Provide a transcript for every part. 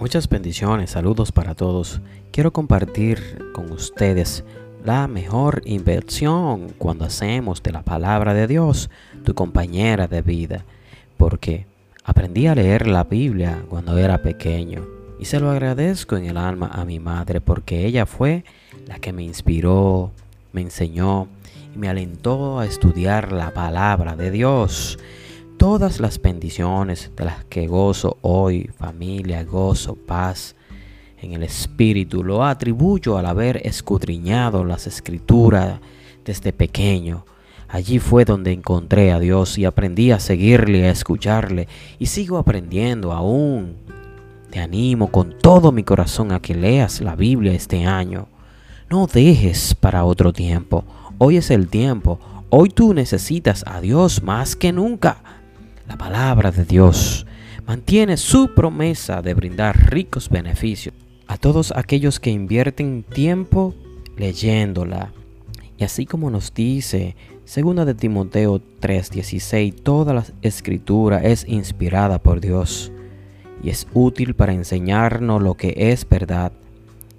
Muchas bendiciones, saludos para todos. Quiero compartir con ustedes la mejor inversión cuando hacemos de la palabra de Dios tu compañera de vida, porque aprendí a leer la Biblia cuando era pequeño y se lo agradezco en el alma a mi madre porque ella fue la que me inspiró, me enseñó y me alentó a estudiar la palabra de Dios. Todas las bendiciones de las que gozo hoy, familia, gozo, paz en el Espíritu, lo atribuyo al haber escudriñado las escrituras desde pequeño. Allí fue donde encontré a Dios y aprendí a seguirle, a escucharle y sigo aprendiendo aún. Te animo con todo mi corazón a que leas la Biblia este año. No dejes para otro tiempo. Hoy es el tiempo. Hoy tú necesitas a Dios más que nunca. La palabra de Dios mantiene su promesa de brindar ricos beneficios a todos aquellos que invierten tiempo leyéndola. Y así como nos dice 2 de Timoteo 3:16, toda la escritura es inspirada por Dios y es útil para enseñarnos lo que es verdad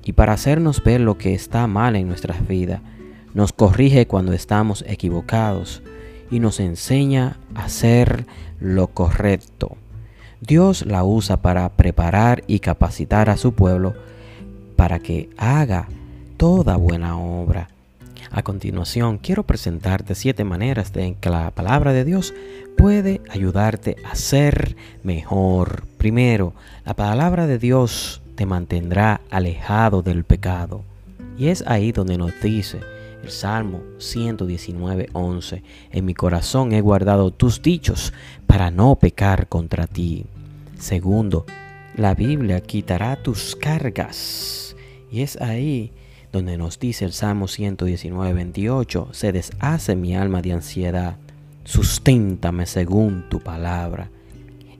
y para hacernos ver lo que está mal en nuestras vidas. Nos corrige cuando estamos equivocados y nos enseña a hacer lo correcto. Dios la usa para preparar y capacitar a su pueblo para que haga toda buena obra. A continuación, quiero presentarte siete maneras en que la palabra de Dios puede ayudarte a ser mejor. Primero, la palabra de Dios te mantendrá alejado del pecado. Y es ahí donde nos dice, el Salmo 119, 11. En mi corazón he guardado tus dichos para no pecar contra ti. Segundo, la Biblia quitará tus cargas. Y es ahí donde nos dice el Salmo 119, 28. Se deshace mi alma de ansiedad. Susténtame según tu palabra.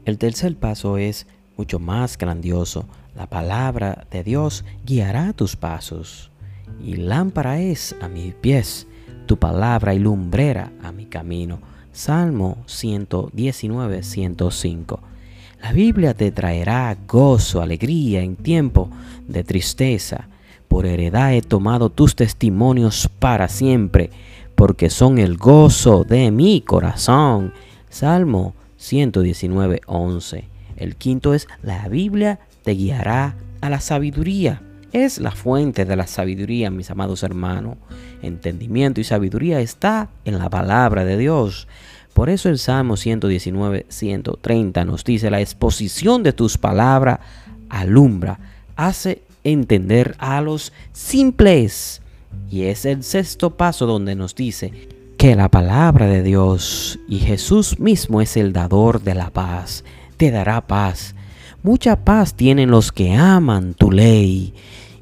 El tercer paso es mucho más grandioso. La palabra de Dios guiará tus pasos y lámpara es a mis pies tu palabra y lumbrera a mi camino. Salmo 119, 105. La Biblia te traerá gozo, alegría en tiempo de tristeza. Por heredad he tomado tus testimonios para siempre, porque son el gozo de mi corazón. Salmo 119, 11. El quinto es, la Biblia te guiará a la sabiduría es la fuente de la sabiduría, mis amados hermanos. Entendimiento y sabiduría está en la palabra de Dios. Por eso el Salmo 119, 130 nos dice, la exposición de tus palabras alumbra, hace entender a los simples. Y es el sexto paso donde nos dice que la palabra de Dios y Jesús mismo es el dador de la paz, te dará paz. Mucha paz tienen los que aman tu ley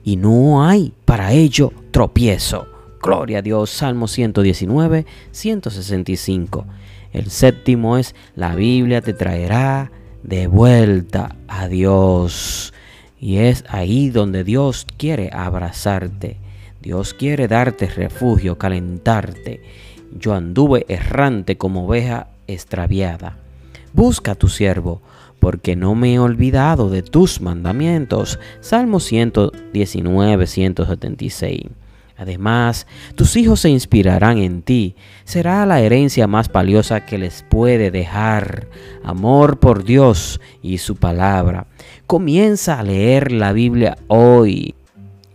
y no hay para ello tropiezo. Gloria a Dios, Salmo 119, 165. El séptimo es, la Biblia te traerá de vuelta a Dios. Y es ahí donde Dios quiere abrazarte. Dios quiere darte refugio, calentarte. Yo anduve errante como oveja extraviada. Busca a tu siervo, porque no me he olvidado de tus mandamientos. Salmo 119, 176. Además, tus hijos se inspirarán en ti. Será la herencia más valiosa que les puede dejar. Amor por Dios y su palabra. Comienza a leer la Biblia hoy.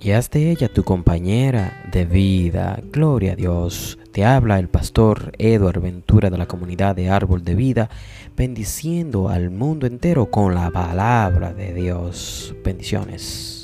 Y haz de ella tu compañera de vida. Gloria a Dios. Te habla el pastor Eduard Ventura de la comunidad de Árbol de Vida, bendiciendo al mundo entero con la palabra de Dios. Bendiciones.